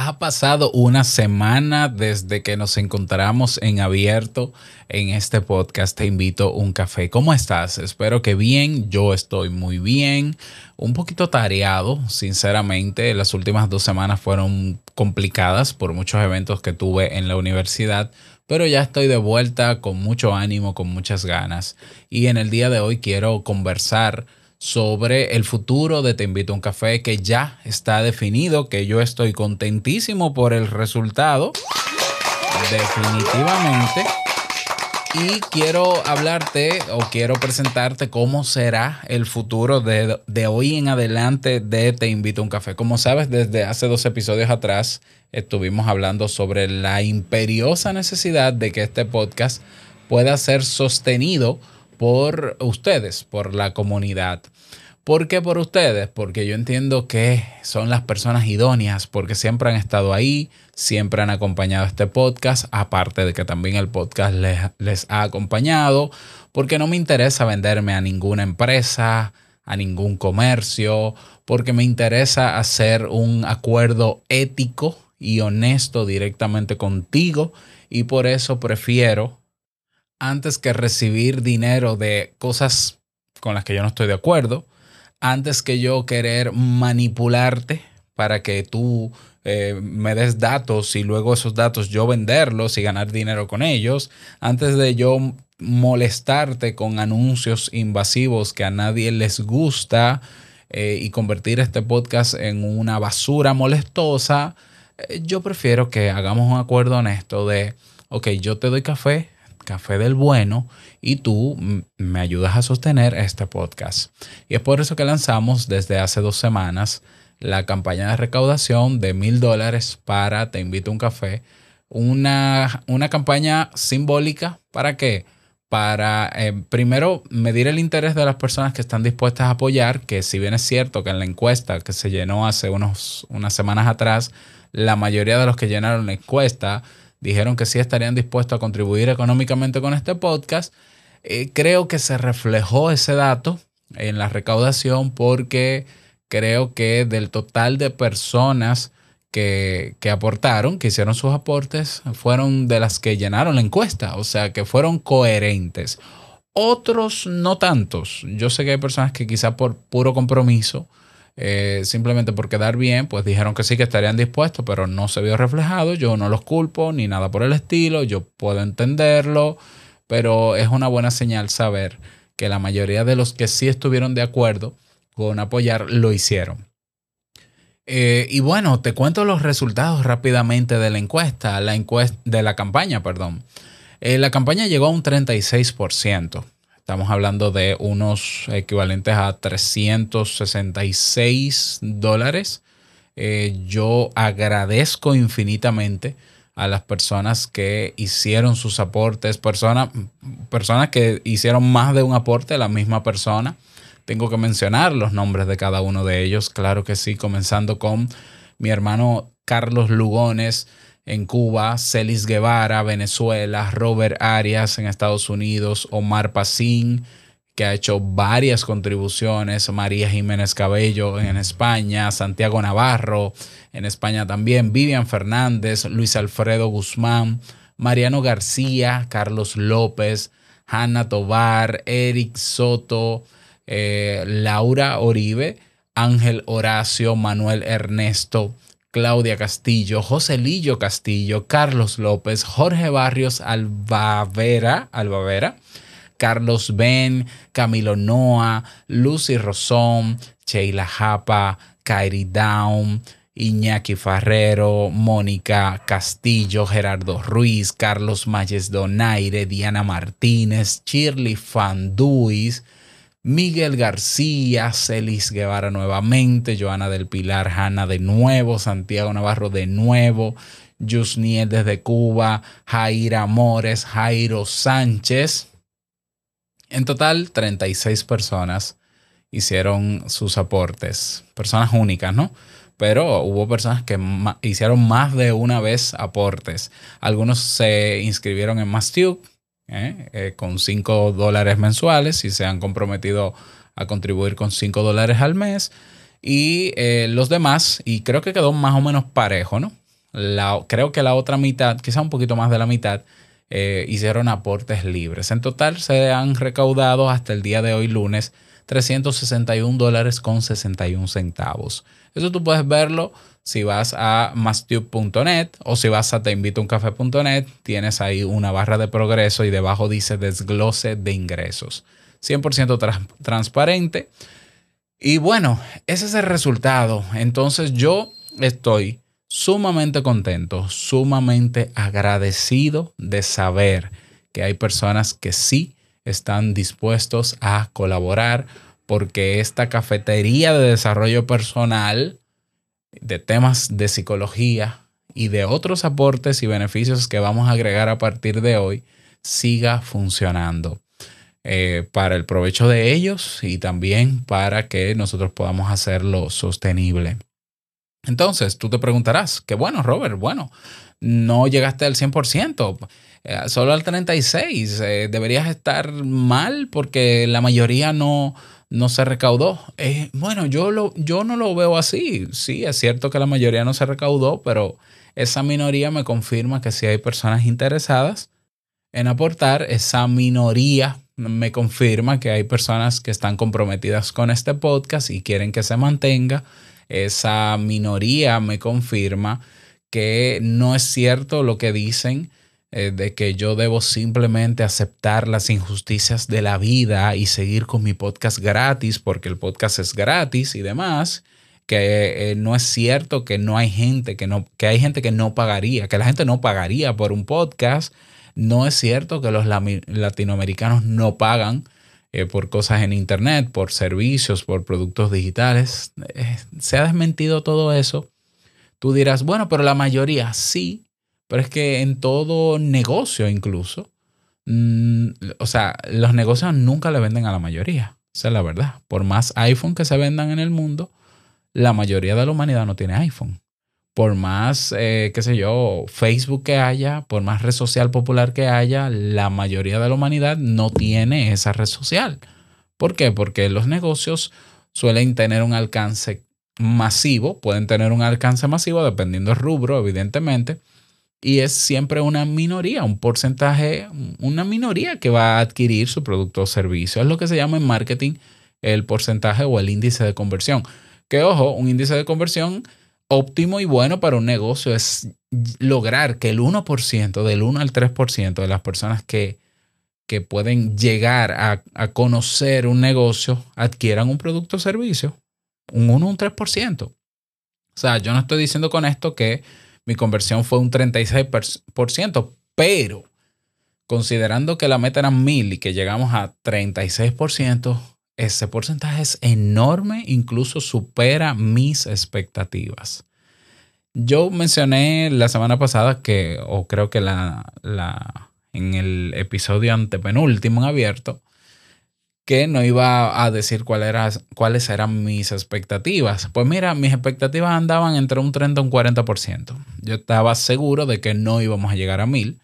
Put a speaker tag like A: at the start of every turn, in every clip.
A: Ha pasado una semana desde que nos encontramos en abierto en este podcast. Te invito a un café. ¿Cómo estás? Espero que bien. Yo estoy muy bien. Un poquito tareado, sinceramente. Las últimas dos semanas fueron complicadas por muchos eventos que tuve en la universidad. Pero ya estoy de vuelta con mucho ánimo, con muchas ganas. Y en el día de hoy quiero conversar sobre el futuro de Te invito a un café que ya está definido, que yo estoy contentísimo por el resultado, definitivamente. Y quiero hablarte o quiero presentarte cómo será el futuro de, de, hoy en adelante de Te invito a un café. Como sabes, desde hace dos episodios atrás estuvimos hablando sobre la imperiosa necesidad de que este podcast pueda ser sostenido por ustedes, por la comunidad. ¿Por qué por ustedes? Porque yo entiendo que son las personas idóneas, porque siempre han estado ahí, siempre han acompañado este podcast, aparte de que también el podcast les, les ha acompañado, porque no me interesa venderme a ninguna empresa, a ningún comercio, porque me interesa hacer un acuerdo ético y honesto directamente contigo y por eso prefiero antes que recibir dinero de cosas con las que yo no estoy de acuerdo, antes que yo querer manipularte para que tú eh, me des datos y luego esos datos yo venderlos y ganar dinero con ellos, antes de yo molestarte con anuncios invasivos que a nadie les gusta eh, y convertir este podcast en una basura molestosa, eh, yo prefiero que hagamos un acuerdo honesto de, ok, yo te doy café, Café del Bueno y tú me ayudas a sostener este podcast. Y es por eso que lanzamos desde hace dos semanas la campaña de recaudación de mil dólares para Te invito a un café. Una, una campaña simbólica para qué? Para eh, primero medir el interés de las personas que están dispuestas a apoyar, que si bien es cierto que en la encuesta que se llenó hace unos, unas semanas atrás, la mayoría de los que llenaron la encuesta dijeron que sí estarían dispuestos a contribuir económicamente con este podcast. Eh, creo que se reflejó ese dato en la recaudación porque creo que del total de personas que, que, aportaron, que hicieron sus aportes, fueron de las que llenaron la encuesta, o sea, que fueron coherentes. Otros no tantos. Yo sé que hay personas que quizá por puro compromiso eh, simplemente por quedar bien, pues dijeron que sí, que estarían dispuestos, pero no se vio reflejado. Yo no los culpo ni nada por el estilo, yo puedo entenderlo, pero es una buena señal saber que la mayoría de los que sí estuvieron de acuerdo con apoyar lo hicieron. Eh, y bueno, te cuento los resultados rápidamente de la encuesta, la encuesta de la campaña, perdón. Eh, la campaña llegó a un 36%. Estamos hablando de unos equivalentes a 366 dólares. Eh, yo agradezco infinitamente a las personas que hicieron sus aportes, personas, personas que hicieron más de un aporte a la misma persona. Tengo que mencionar los nombres de cada uno de ellos, claro que sí, comenzando con mi hermano Carlos Lugones, en Cuba, Celis Guevara, Venezuela, Robert Arias en Estados Unidos, Omar Pacín, que ha hecho varias contribuciones, María Jiménez Cabello en España, Santiago Navarro en España también, Vivian Fernández, Luis Alfredo Guzmán, Mariano García, Carlos López, Hanna Tobar, Eric Soto, eh, Laura Oribe, Ángel Horacio, Manuel Ernesto, Claudia Castillo, José Lillo Castillo, Carlos López, Jorge Barrios Albavera, Carlos Ben, Camilo Noa, Lucy Rosón, Sheila Japa, Kairi Down, Iñaki Farrero, Mónica Castillo, Gerardo Ruiz, Carlos Mayes Donaire, Diana Martínez, Shirley Fanduis, Miguel García, Celis Guevara nuevamente, Joana del Pilar, Hanna de nuevo, Santiago Navarro de nuevo, Yusniel desde Cuba, Jaira Mores, Jairo Sánchez. En total, 36 personas hicieron sus aportes, personas únicas, ¿no? Pero hubo personas que hicieron más de una vez aportes. Algunos se inscribieron en Mastube, ¿eh? Eh, con 5 dólares mensuales y se han comprometido a contribuir con 5 dólares al mes. Y eh, los demás, y creo que quedó más o menos parejo, ¿no? Creo que la otra mitad, quizá un poquito más de la mitad, hicieron aportes libres. En total se han recaudado hasta el día de hoy, lunes, 361 dólares con 61 centavos. Eso tú puedes verlo si vas a mastube.net o si vas a teinvitouncafé.net, tienes ahí una barra de progreso y debajo dice desglose de ingresos. 100% transparente. Y bueno, ese es el resultado. Entonces yo estoy sumamente contento, sumamente agradecido de saber que hay personas que sí están dispuestos a colaborar porque esta cafetería de desarrollo personal, de temas de psicología y de otros aportes y beneficios que vamos a agregar a partir de hoy, siga funcionando. Eh, para el provecho de ellos y también para que nosotros podamos hacerlo sostenible. Entonces, tú te preguntarás, qué bueno, Robert, bueno, no llegaste al 100%, eh, solo al 36%, eh, deberías estar mal porque la mayoría no, no se recaudó. Eh, bueno, yo, lo, yo no lo veo así. Sí, es cierto que la mayoría no se recaudó, pero esa minoría me confirma que si hay personas interesadas en aportar, esa minoría me confirma que hay personas que están comprometidas con este podcast y quieren que se mantenga esa minoría me confirma que no es cierto lo que dicen eh, de que yo debo simplemente aceptar las injusticias de la vida y seguir con mi podcast gratis porque el podcast es gratis y demás que eh, no es cierto que no hay gente que no que hay gente que no pagaría, que la gente no pagaría por un podcast. No es cierto que los latinoamericanos no pagan eh, por cosas en Internet, por servicios, por productos digitales. Se ha desmentido todo eso. Tú dirás, bueno, pero la mayoría sí, pero es que en todo negocio incluso, mm, o sea, los negocios nunca le venden a la mayoría. Esa es la verdad. Por más iPhone que se vendan en el mundo, la mayoría de la humanidad no tiene iPhone por más, eh, qué sé yo, Facebook que haya, por más red social popular que haya, la mayoría de la humanidad no tiene esa red social. ¿Por qué? Porque los negocios suelen tener un alcance masivo, pueden tener un alcance masivo dependiendo del rubro, evidentemente, y es siempre una minoría, un porcentaje, una minoría que va a adquirir su producto o servicio. Es lo que se llama en marketing el porcentaje o el índice de conversión. Que ojo, un índice de conversión óptimo y bueno para un negocio es lograr que el 1%, del 1 al 3% de las personas que, que pueden llegar a, a, conocer un negocio adquieran un producto o servicio. Un 1 o un 3%. O sea, yo no estoy diciendo con esto que mi conversión fue un 36%, pero considerando que la meta era 1000 y que llegamos a 36%, ese porcentaje es enorme, incluso supera mis expectativas. Yo mencioné la semana pasada que, o creo que la, la, en el episodio antepenúltimo en abierto, que no iba a decir cuál cuáles eran mis expectativas. Pues mira, mis expectativas andaban entre un 30 y un 40%. Yo estaba seguro de que no íbamos a llegar a mil.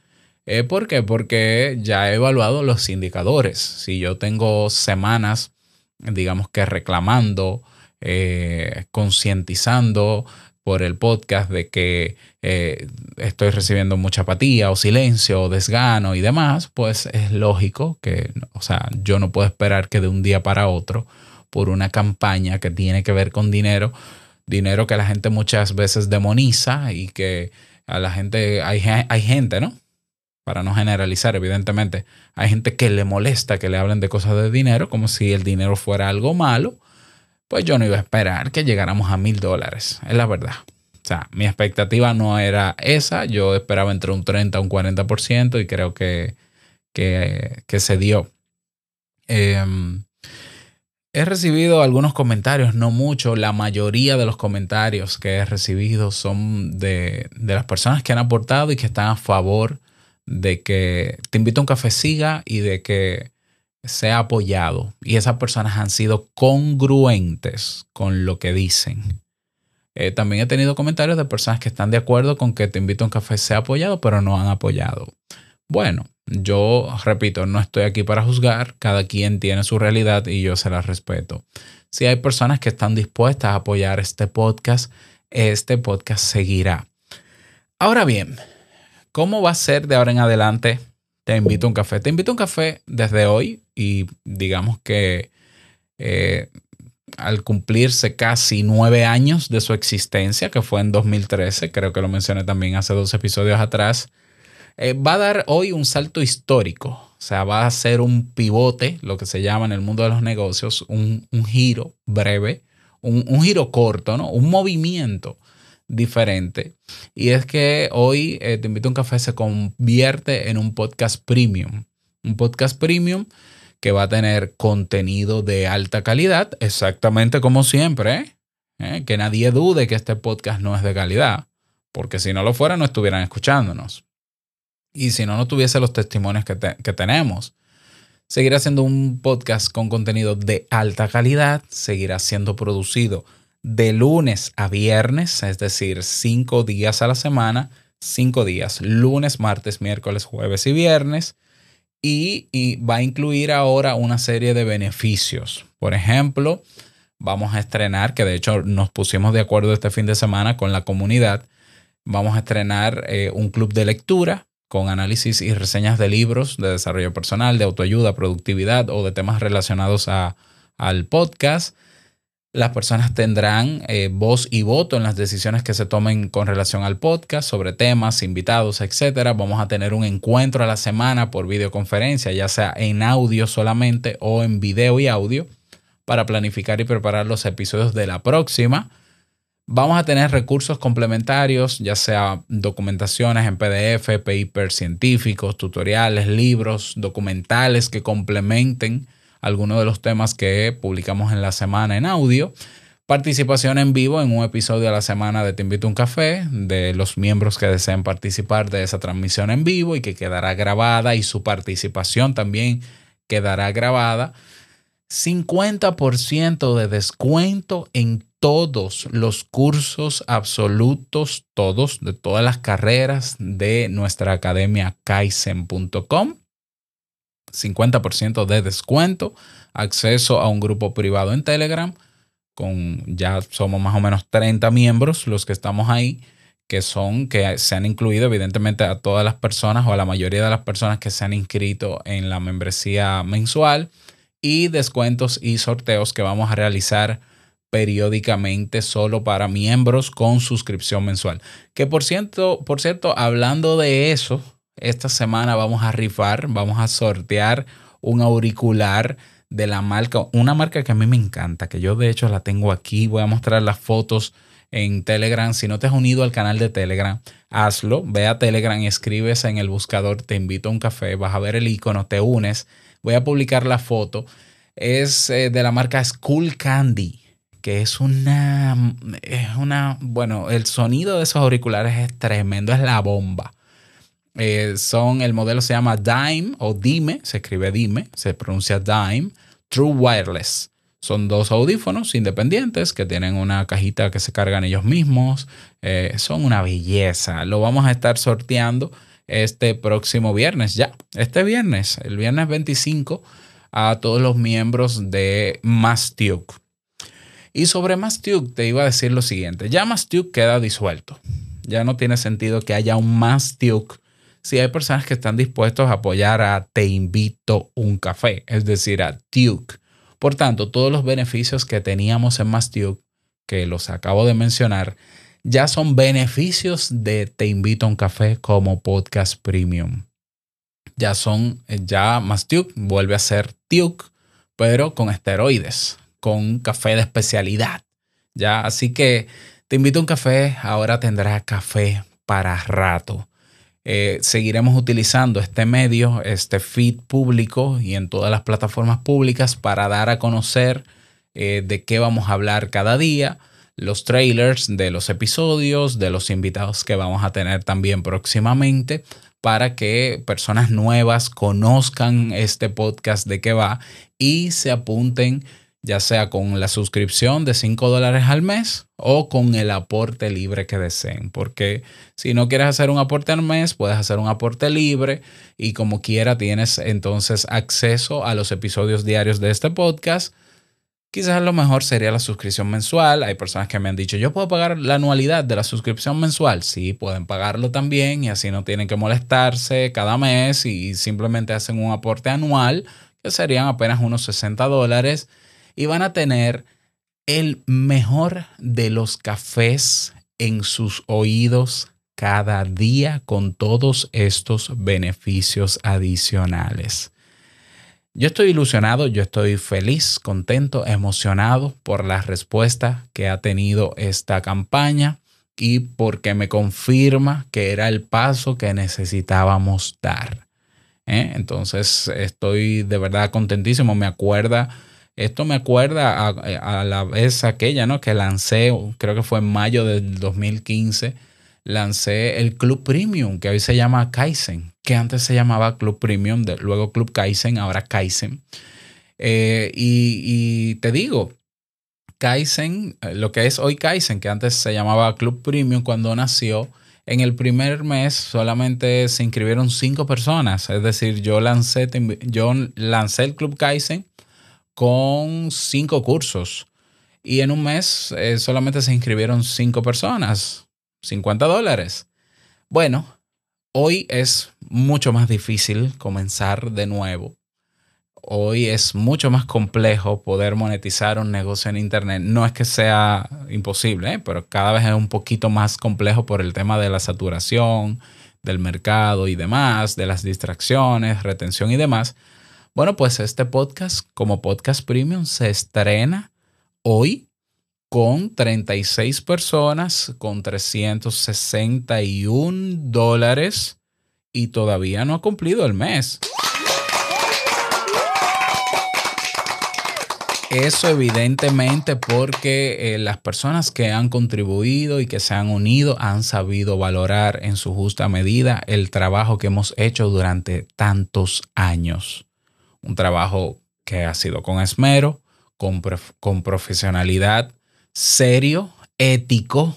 A: Eh, ¿Por qué? Porque ya he evaluado los indicadores. Si yo tengo semanas digamos que reclamando, eh, concientizando por el podcast de que eh, estoy recibiendo mucha apatía o silencio o desgano y demás, pues es lógico que, o sea, yo no puedo esperar que de un día para otro, por una campaña que tiene que ver con dinero, dinero que la gente muchas veces demoniza y que a la gente, hay, hay gente, ¿no? para no generalizar, evidentemente, hay gente que le molesta que le hablen de cosas de dinero, como si el dinero fuera algo malo, pues yo no iba a esperar que llegáramos a mil dólares, es la verdad. O sea, mi expectativa no era esa, yo esperaba entre un 30 y un 40% y creo que, que, se dio. Em, he recibido algunos comentarios, no mucho, la mayoría de los comentarios que he recibido son de, de las personas que han aportado y que están a favor de que te invito a un café siga y de que sea apoyado. Y esas personas han sido congruentes con lo que dicen. Eh, también he tenido comentarios de personas que están de acuerdo con que te invito a un café sea apoyado, pero no han apoyado. Bueno, yo repito, no estoy aquí para juzgar, cada quien tiene su realidad y yo se la respeto. Si hay personas que están dispuestas a apoyar este podcast, este podcast seguirá. Ahora bien, ¿cómo va a ser de ahora en adelante? Te invito a un café. Te invito a un café desde hoy y digamos que eh, al cumplirse casi nueve años de su existencia, que fue en 2013, creo que lo mencioné también hace dos episodios atrás, eh, va a dar hoy un salto histórico. O sea, va a ser un pivote, lo que se llama en el mundo de los negocios, un, giro breve, un, giro corto, ¿no? Un movimiento diferente. Y es que hoy eh, Te invito a un café se convierte en un podcast premium. Un podcast premium que va a tener contenido de alta calidad, exactamente como siempre. ¿eh? Que nadie dude que este podcast no es de calidad, porque si no lo fuera no estuvieran escuchándonos. Y si no, no tuviese los testimonios que, tenemos. Seguirá siendo un podcast con contenido de alta calidad, seguirá siendo producido de lunes a viernes, es decir, cinco días a la semana, cinco días, lunes, martes, miércoles, jueves y viernes y, va a incluir ahora una serie de beneficios. Por ejemplo, vamos a estrenar, que de hecho nos pusimos de acuerdo este fin de semana con la comunidad, vamos a estrenar eh, un club de lectura con análisis y reseñas de libros de desarrollo personal, de autoayuda, productividad o de temas relacionados al podcast las personas tendrán eh, voz y voto en las decisiones que se tomen con relación al podcast, sobre temas, invitados, etc. Vamos a tener un encuentro a la semana por videoconferencia, ya sea en audio solamente o en video y audio, para planificar y preparar los episodios de la próxima. Vamos a tener recursos complementarios, ya sea documentaciones en PDF, papers científicos, tutoriales, libros, documentales que complementen algunos de los temas que publicamos en la semana en audio. Participación en vivo en un episodio a la semana de Te invito a un café, de los miembros que deseen participar de esa transmisión en vivo y que quedará grabada y su participación también quedará grabada. 50% de descuento en todos los cursos absolutos, todos, de todas las carreras de nuestra academia kaizen.com. 50% de descuento, acceso a un grupo privado en Telegram, con ya somos más o menos 30 miembros los que estamos ahí, que son, que se han incluido evidentemente a todas las personas o a la mayoría de las personas que se han inscrito en la membresía mensual y descuentos y sorteos que vamos a realizar periódicamente solo para miembros con suscripción mensual. Que por cierto, por cierto, hablando de eso, esta semana vamos a rifar, vamos a sortear un auricular de la marca, una marca que a mí me encanta, que yo de hecho la tengo aquí, voy a mostrar las fotos en Telegram. Si no te has unido al canal de Telegram, hazlo, ve a Telegram escribes en el buscador, te invito a un café, vas a ver el icono, te unes, voy a publicar la foto. Es eh, de la marca School Candy, que es una, es una, bueno, el sonido de esos auriculares es tremendo, es la bomba. Eh, son, el modelo se llama Dime o Dime, se escribe Dime, se pronuncia Dime, True Wireless. Son dos audífonos independientes que tienen una cajita que se cargan ellos mismos. Eh, son una belleza. Lo vamos a estar sorteando este próximo viernes, ya, este viernes, el viernes 25, a todos los miembros de Mastiuk. Y sobre Mastiuk te iba a decir lo siguiente, ya Mastiuk queda disuelto. Ya no tiene sentido que haya un Mastiuk si hay personas que están dispuestos a apoyar a Te invito un café, es decir, a Duke. Por tanto, todos los beneficios que teníamos en Más que los acabo de mencionar, ya son beneficios de Te invito a un café como podcast premium. Ya son, ya Más vuelve a ser Duke, pero con esteroides, con café de especialidad. Ya, así que te invito a un café, ahora tendrá café para rato. Eh, seguiremos utilizando este medio, este feed público y en todas las plataformas públicas para dar a conocer eh, de qué vamos a hablar cada día, los trailers de los episodios, de los invitados que vamos a tener también próximamente para que personas nuevas conozcan este podcast de qué va y se apunten ya sea con la suscripción de 5 dólares al mes o con el aporte libre que deseen. Porque si no quieres hacer un aporte al mes, puedes hacer un aporte libre y como quiera tienes entonces acceso a los episodios diarios de este podcast quizás lo mejor sería la suscripción mensual. Hay personas que me han dicho, yo puedo pagar la anualidad de la suscripción mensual. Sí, pueden pagarlo también y así no tienen que molestarse cada mes y simplemente hacen un aporte anual, que serían apenas unos 60 dólares, y van a tener el mejor de los cafés en sus oídos cada día con todos estos beneficios adicionales. Yo estoy ilusionado, yo estoy feliz, contento, emocionado por la respuesta que ha tenido esta campaña y porque me confirma que era el paso que necesitábamos dar. ¿eh? Entonces estoy de verdad contentísimo. Me acuerda, esto me acuerda a, a, la vez aquella ¿no? que lancé, creo que fue en mayo del 2015 lancé el Club Premium, que hoy se llama Kaizen, que antes se llamaba Club Premium, luego Club Kaizen, ahora Kaizen. Eh, y, te digo, Kaizen, eh, lo que es hoy Kaizen, que antes se llamaba Club Premium cuando nació, en el primer mes solamente se inscribieron cinco personas. Es decir, yo lancé, yo lancé el Club Kaizen con cinco cursos. Y en un mes eh, solamente se inscribieron cinco personas. 50 dólares. Bueno, hoy es mucho más difícil comenzar de nuevo. Hoy es mucho más complejo poder monetizar un negocio en Internet. No es que sea imposible, ¿eh? pero cada vez es un poquito más complejo por el tema de la saturación del mercado y demás, de las distracciones, retención y demás. Bueno, pues este podcast como podcast premium se estrena hoy con 36 personas, con 361 dólares y todavía no ha cumplido el mes. Eso evidentemente porque eh, las personas que han contribuido y que se han unido han sabido valorar en su justa medida el trabajo que hemos hecho durante tantos años. Un trabajo que ha sido con esmero, con, con profesionalidad, serio, ético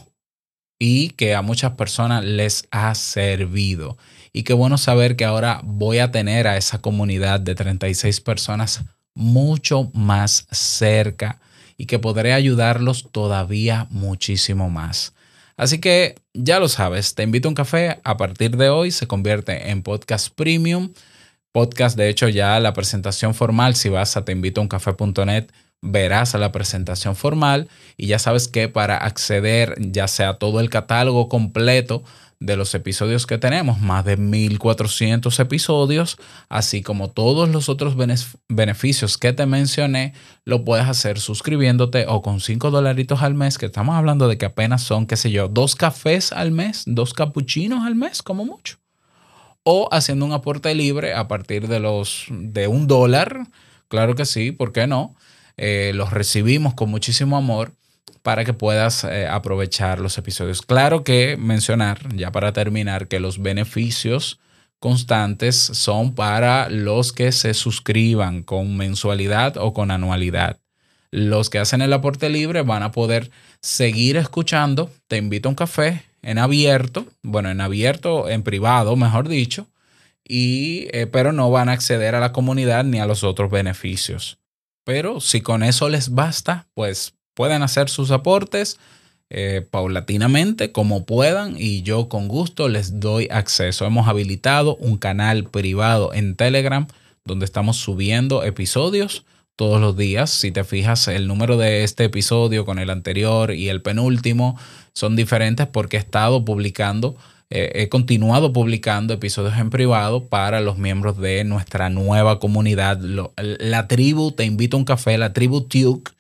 A: y que a muchas personas les ha servido. Y qué bueno saber que ahora voy a tener a esa comunidad de 36 personas mucho más cerca y que podré ayudarlos todavía muchísimo más. Así que ya lo sabes, te invito a un café. A partir de hoy se convierte en podcast premium. Podcast, de hecho, ya la presentación formal, si vas a teinvitouncafe.net, verás a la presentación formal y ya sabes que para acceder ya sea todo el catálogo completo de los episodios que tenemos, más de 1400 episodios, así como todos los otros beneficios que te mencioné, lo puedes hacer suscribiéndote o con 5 dolaritos al mes, que estamos hablando de que apenas son, qué sé yo, dos cafés al mes, dos capuchinos al mes, como mucho. O haciendo un aporte libre a partir de los de un dólar, claro que sí, ¿por qué no? Eh, los recibimos con muchísimo amor para que puedas eh, aprovechar los episodios. Claro que mencionar, ya para terminar, que los beneficios constantes son para los que se suscriban con mensualidad o con anualidad. Los que hacen el aporte libre van a poder seguir escuchando. Te invito a un café en abierto, bueno, en abierto, en privado, mejor dicho, y, eh, pero no van a acceder a la comunidad ni a los otros beneficios. Pero si con eso les basta, pues pueden hacer sus aportes eh, paulatinamente como puedan y yo con gusto les doy acceso. Hemos habilitado un canal privado en Telegram donde estamos subiendo episodios todos los días. Si te fijas, el número de este episodio con el anterior y el penúltimo son diferentes porque he estado publicando eh, he continuado publicando episodios en privado para los miembros de nuestra nueva comunidad, la tribu, te invito a un café, la tribu Tuke.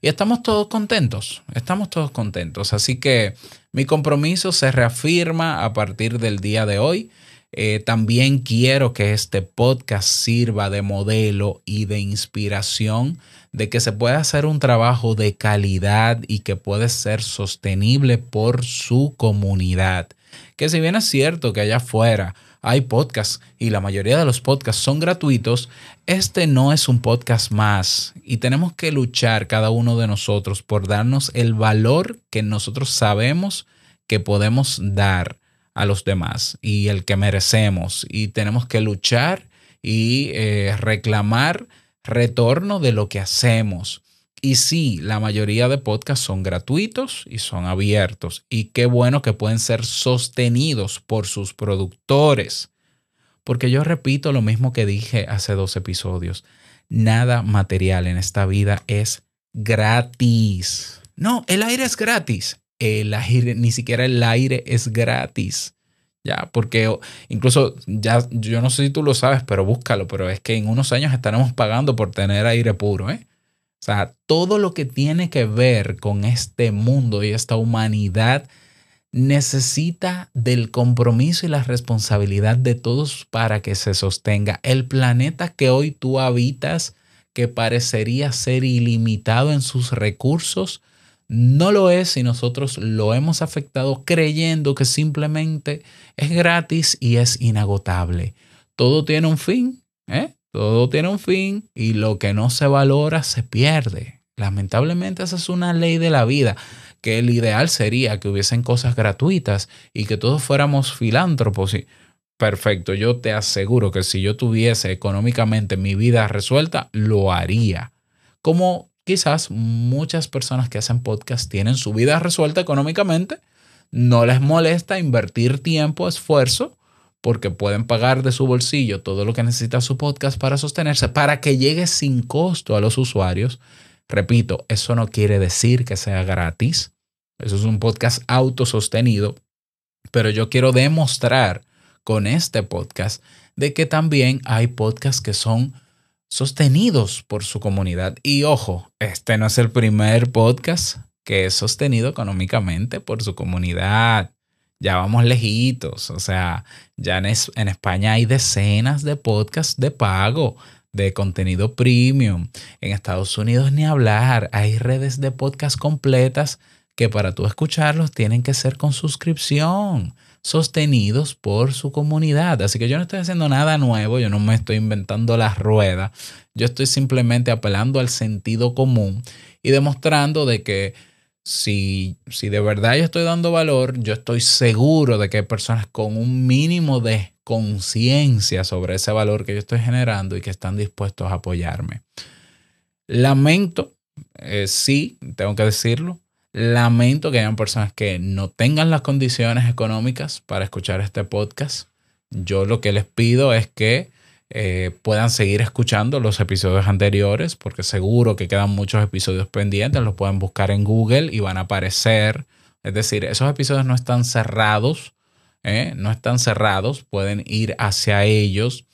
A: Y estamos todos contentos, estamos todos contentos. Así que mi compromiso se reafirma a partir del día de hoy. Eh, también quiero que este podcast sirva de modelo y de inspiración de que se puede hacer un trabajo de calidad y que puede ser sostenible por su comunidad. Que si bien es cierto que allá afuera hay podcasts y la mayoría de los podcasts son gratuitos, este no es un podcast más y tenemos que luchar cada uno de nosotros por darnos el valor que nosotros sabemos que podemos dar a los demás y el que merecemos. Y tenemos que luchar y eh, reclamar retorno de lo que hacemos Y sí, la mayoría de podcasts son gratuitos y son abiertos. Y qué bueno que pueden ser sostenidos por sus productores. Porque yo repito lo mismo que dije hace dos episodios. Nada material en esta vida es gratis. No, el aire es gratis. El aire, ni siquiera el aire es gratis. Ya, porque incluso ya, yo no sé si tú lo sabes, pero búscalo, pero es que en unos años estaremos pagando por tener aire puro, ¿eh? O sea, todo lo que tiene que ver con este mundo y esta humanidad necesita del compromiso y la responsabilidad de todos para que se sostenga. El planeta que hoy tú habitas, que parecería ser ilimitado en sus recursos, no lo es si nosotros lo hemos afectado creyendo que simplemente es gratis y es inagotable. Todo tiene un fin, ¿eh? Todo tiene un fin y lo que no se valora se pierde. Lamentablemente esa es una ley de la vida, que el ideal sería que hubiesen cosas gratuitas y que todos fuéramos filántropos. perfecto, yo te aseguro que si yo tuviese económicamente mi vida resuelta, lo haría. Como quizás muchas personas que hacen podcast tienen su vida resuelta económicamente, no les molesta invertir tiempo, esfuerzo porque pueden pagar de su bolsillo todo lo que necesita su podcast para sostenerse, para que llegue sin costo a los usuarios. Repito, eso no quiere decir que sea gratis. Eso es un podcast autosostenido. Pero yo quiero demostrar con este podcast de que también hay podcasts que son sostenidos por su comunidad. Y ojo, este no es el primer podcast que es sostenido económicamente por su comunidad ya vamos lejitos. O sea, ya en, en, España hay decenas de podcasts de pago, de contenido premium. En Estados Unidos ni hablar. Hay redes de podcast completas que para tú escucharlos tienen que ser con suscripción, sostenidos por su comunidad. Así que yo no estoy haciendo nada nuevo, yo no me estoy inventando la rueda. Yo estoy simplemente apelando al sentido común y demostrando de que si, si de verdad yo estoy dando valor, yo estoy seguro de que hay personas con un mínimo de conciencia sobre ese valor que yo estoy generando y que están dispuestos a apoyarme. Lamento, eh, sí, tengo que decirlo, lamento que hayan personas que no tengan las condiciones económicas para escuchar este podcast. Yo lo que les pido es que eh, puedan seguir escuchando los episodios anteriores, porque seguro que quedan muchos episodios pendientes, los pueden buscar en Google y van a aparecer. Es decir, esos episodios no están cerrados, ¿eh? no están cerrados, pueden ir hacia ellos.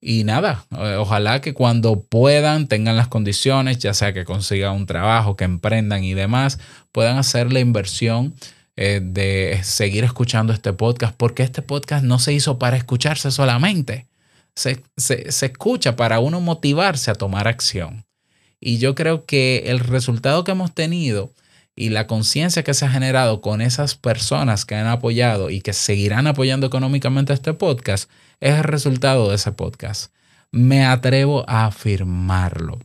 A: Y nada, eh, ojalá que cuando puedan, tengan las condiciones, ya sea que consigan un trabajo, que emprendan y demás, puedan hacer la inversión de seguir escuchando este podcast, porque este podcast no se hizo para escucharse solamente se, escucha para uno motivarse a tomar acción. Y yo creo que el resultado que hemos tenido y la conciencia que se ha generado con esas personas que han apoyado y que seguirán apoyando económicamente este podcast es el resultado de ese podcast. Me atrevo a afirmarlo.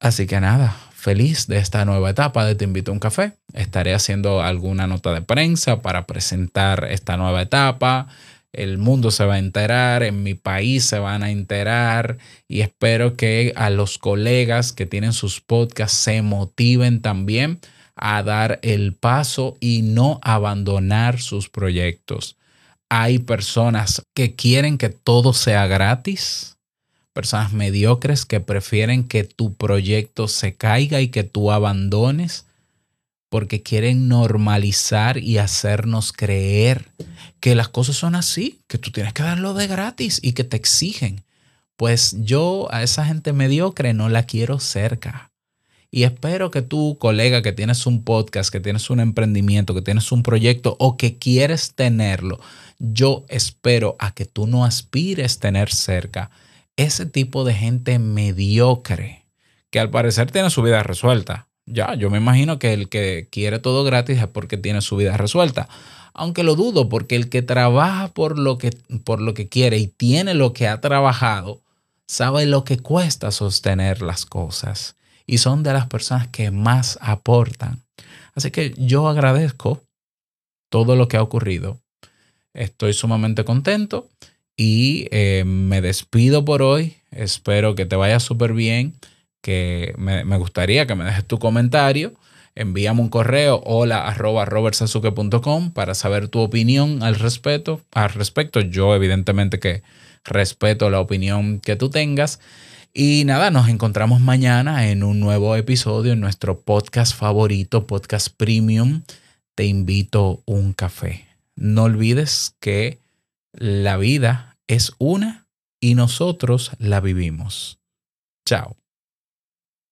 A: Así que nada, feliz de esta nueva etapa de Te invito a un café. Estaré haciendo alguna nota de prensa para presentar esta nueva etapa el mundo se va a enterar, en mi país se van a enterar y espero que a los colegas que tienen sus podcasts se motiven también a dar el paso y no abandonar sus proyectos. Hay personas que quieren que todo sea gratis, personas mediocres que prefieren que tu proyecto se caiga y que tú abandones porque quieren normalizar y hacernos creer que las cosas son así, que tú tienes que darlo de gratis y que te exigen. Pues yo a esa gente mediocre no la quiero cerca. Y espero que tú, colega, que tienes un podcast, que tienes un emprendimiento, que tienes un proyecto o que quieres tenerlo, yo espero a que tú no aspires tener cerca ese tipo de gente mediocre que al parecer tiene su vida resuelta ya, yo me imagino que el que quiere todo gratis es porque tiene su vida resuelta. Aunque lo dudo, porque el que trabaja por lo que, por lo que quiere y tiene lo que ha trabajado, sabe lo que cuesta sostener las cosas. Y son de las personas que más aportan. Así que yo agradezco todo lo que ha ocurrido. Estoy sumamente contento y eh, me despido por hoy. Espero que te vaya súper bien que me, gustaría que me dejes tu comentario. Envíame un correo hola arroba robertsazuke.com para saber tu opinión al respecto. Al respecto, yo evidentemente que respeto la opinión que tú tengas. Y nada, nos encontramos mañana en un nuevo episodio en nuestro podcast favorito, Podcast Premium. Te invito un café. No olvides que la vida es una y nosotros la vivimos. Chao.